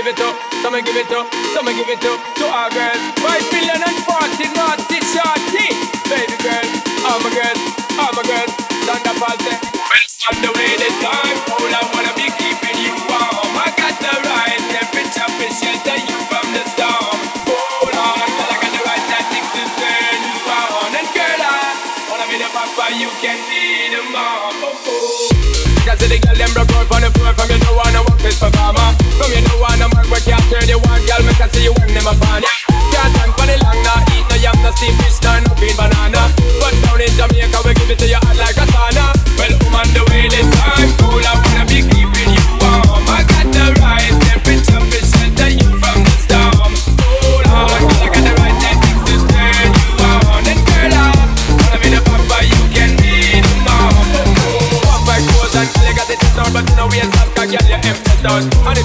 Give it up, so me give it up, so me give it up to our girls. Five billion and forty naughty shorty. Baby girl, all my girls, all my girls. Thunderball say, well, on the way this time, all I wanna be keeping you warm. I got the right temperature to shelter you from the storm. Hold on, girl, I got the right tactics to turn you on. And girl, I wanna be the papa, you can be the mom. Oh, oh. Cause the girl them broke out on the floor From you know wanna work this performer From you know I wanna man work can't turn you on Girl, me can see you when them upon ya Can't tank for the long, nah Eat no yam, no steamed fish, nah, no green banana. But down in Jamaica, we give it to you hot like a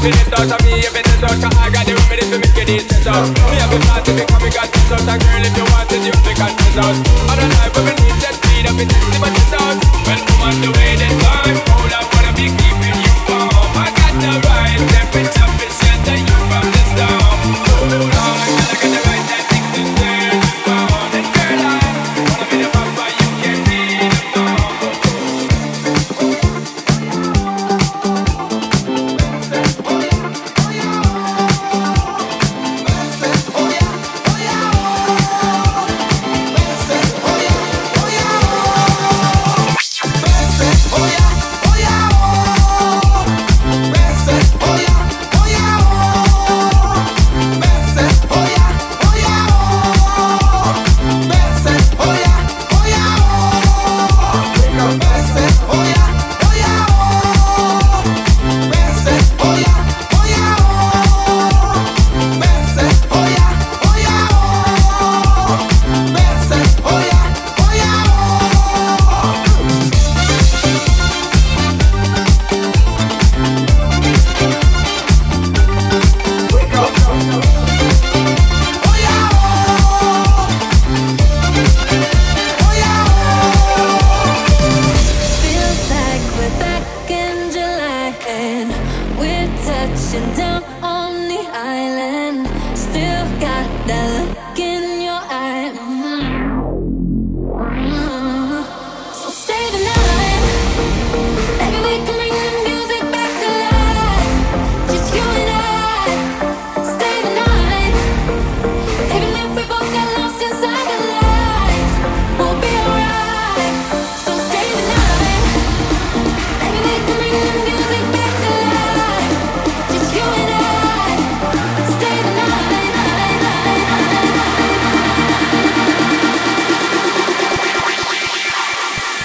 I got the remedy to make it easy out Me have a party because we got this out And girl, if you want it, you have to know if we need that speed up, it is the but it's out Well, on the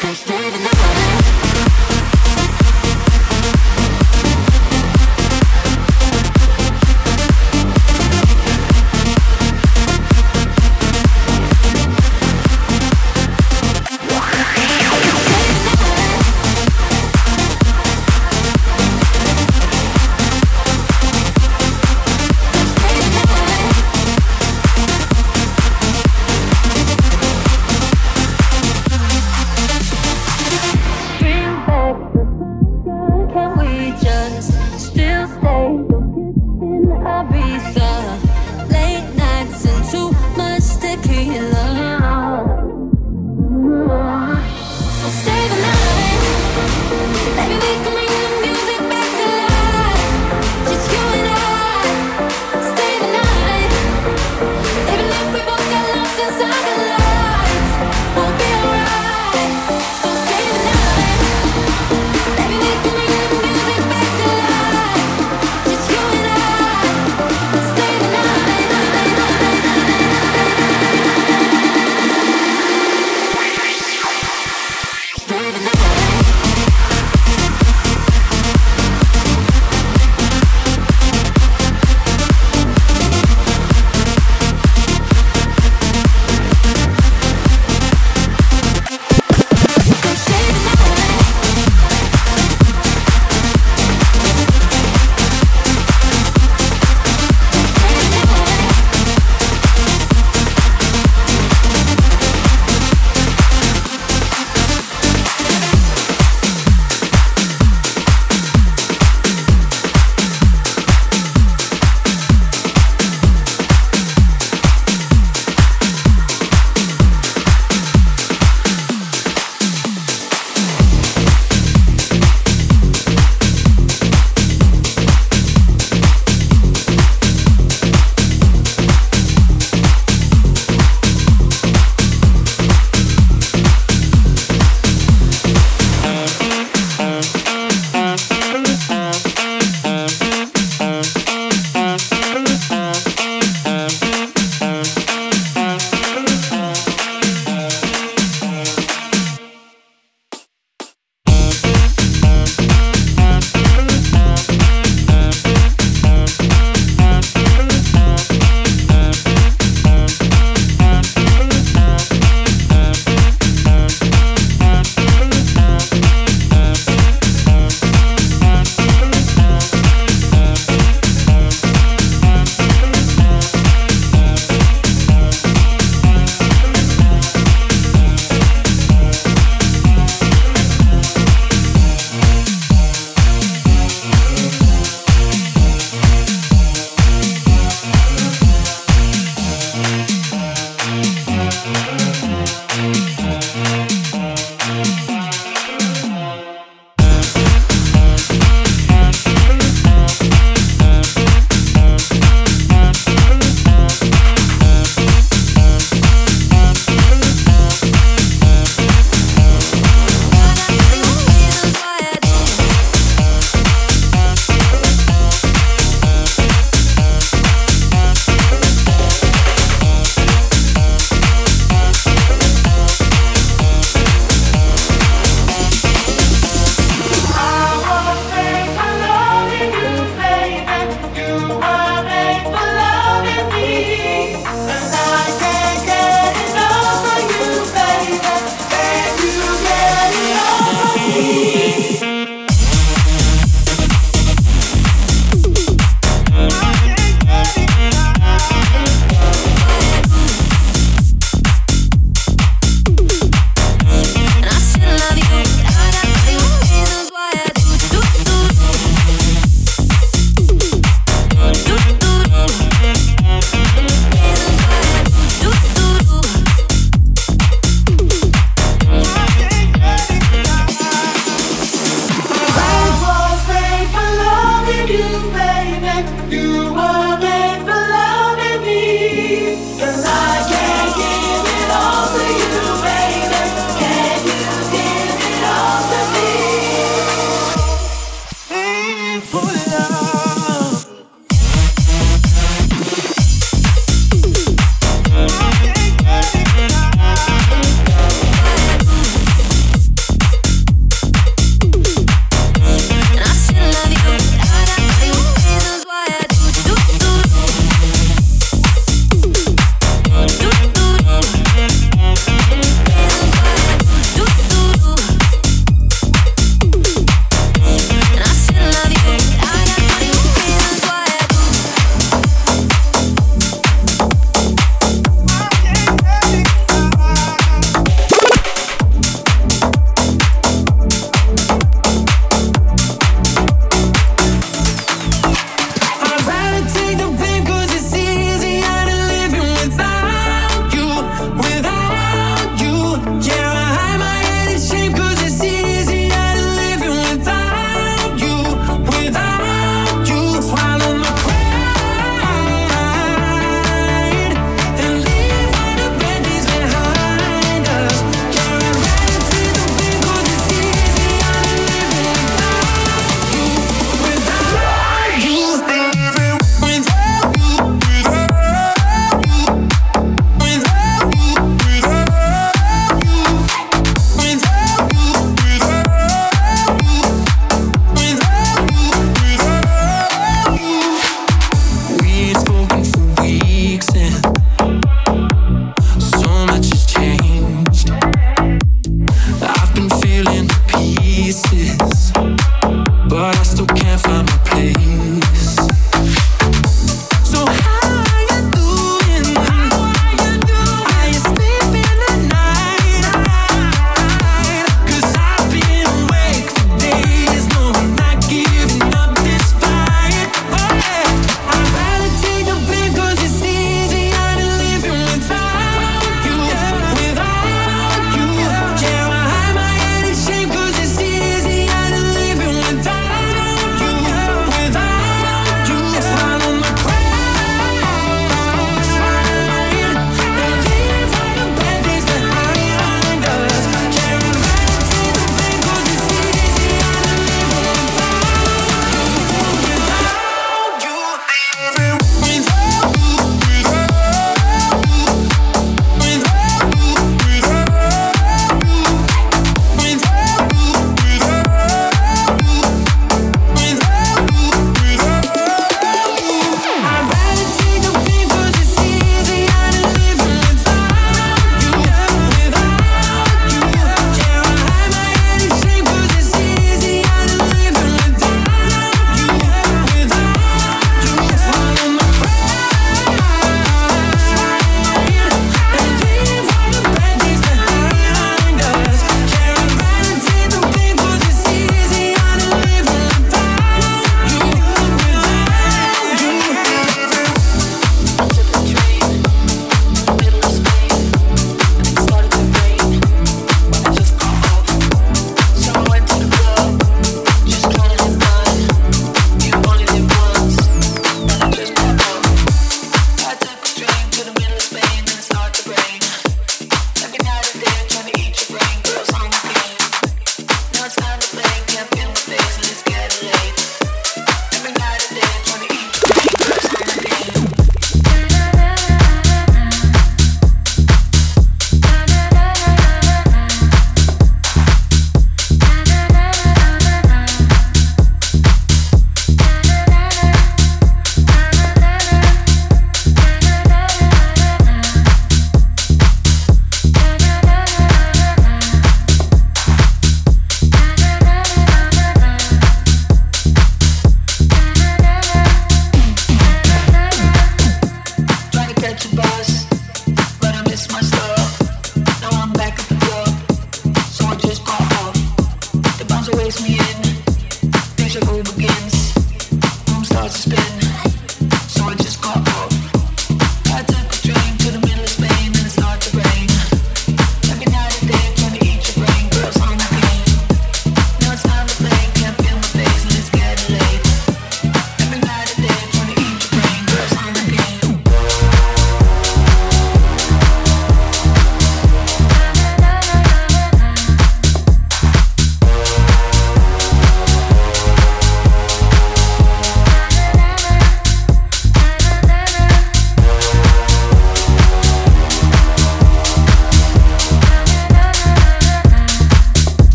Stay the night. you are.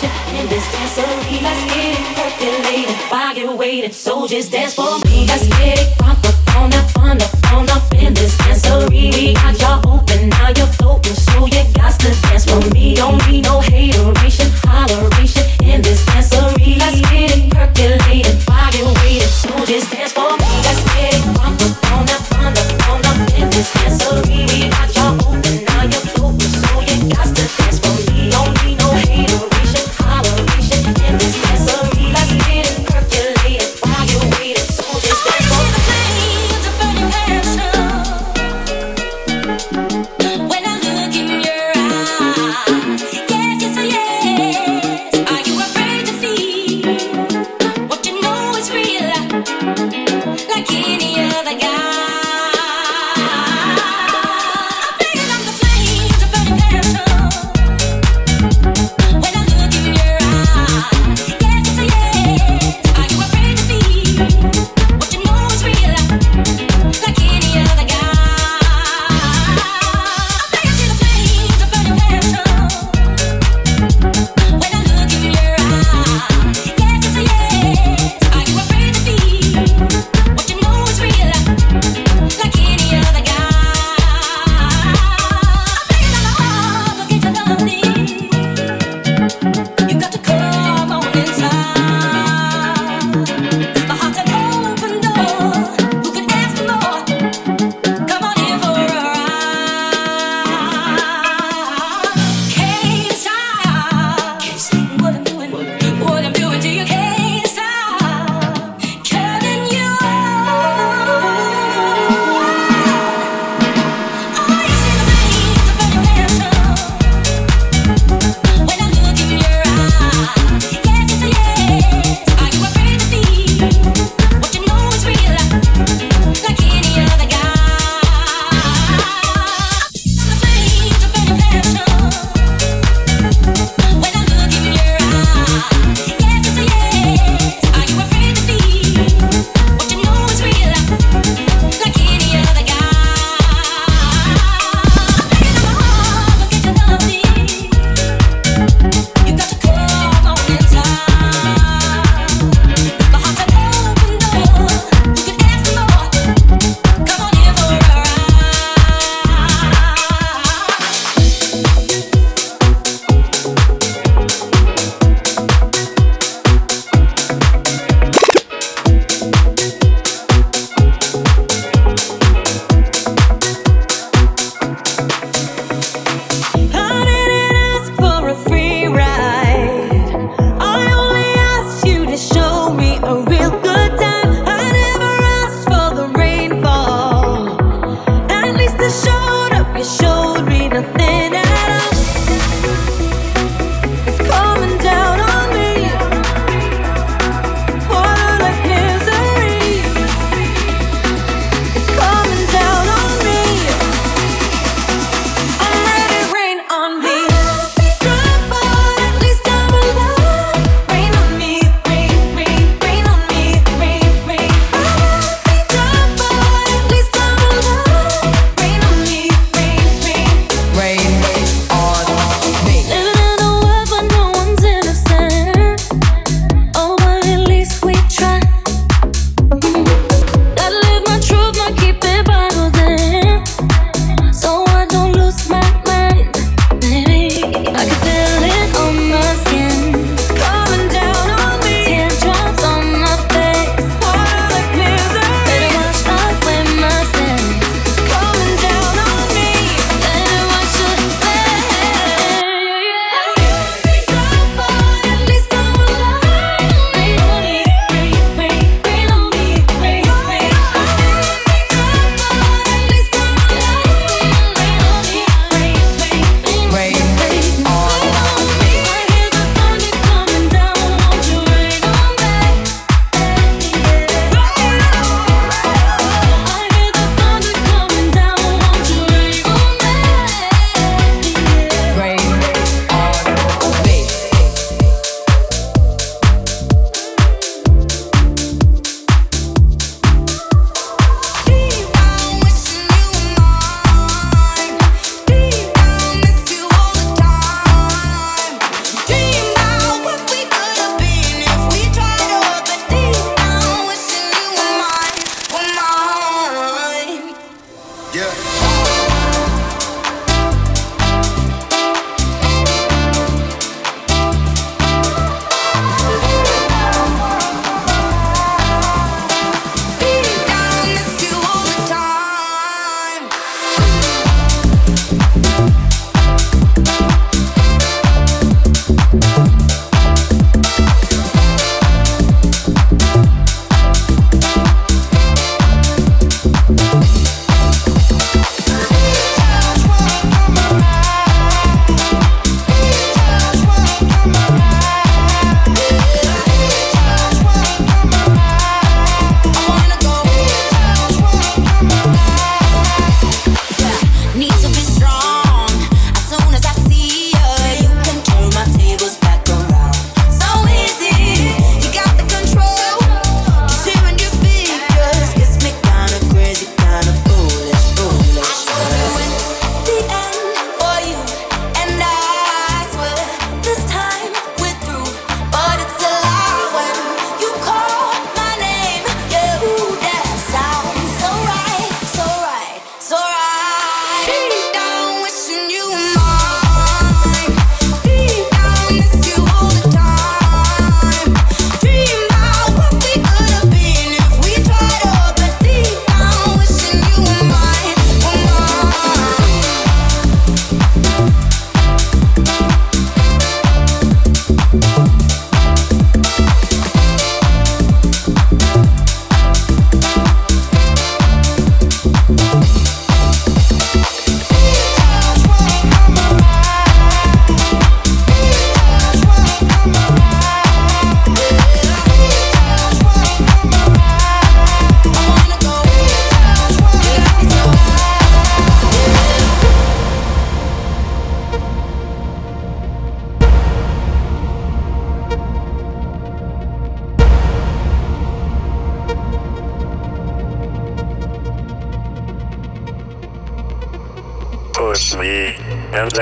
in this dancery. Let's get it percolated, body weighted. So just dance for me. Let's get it crunk on up, on up, on up in this dancery. We got open, now so you got to dance for me. Don't need no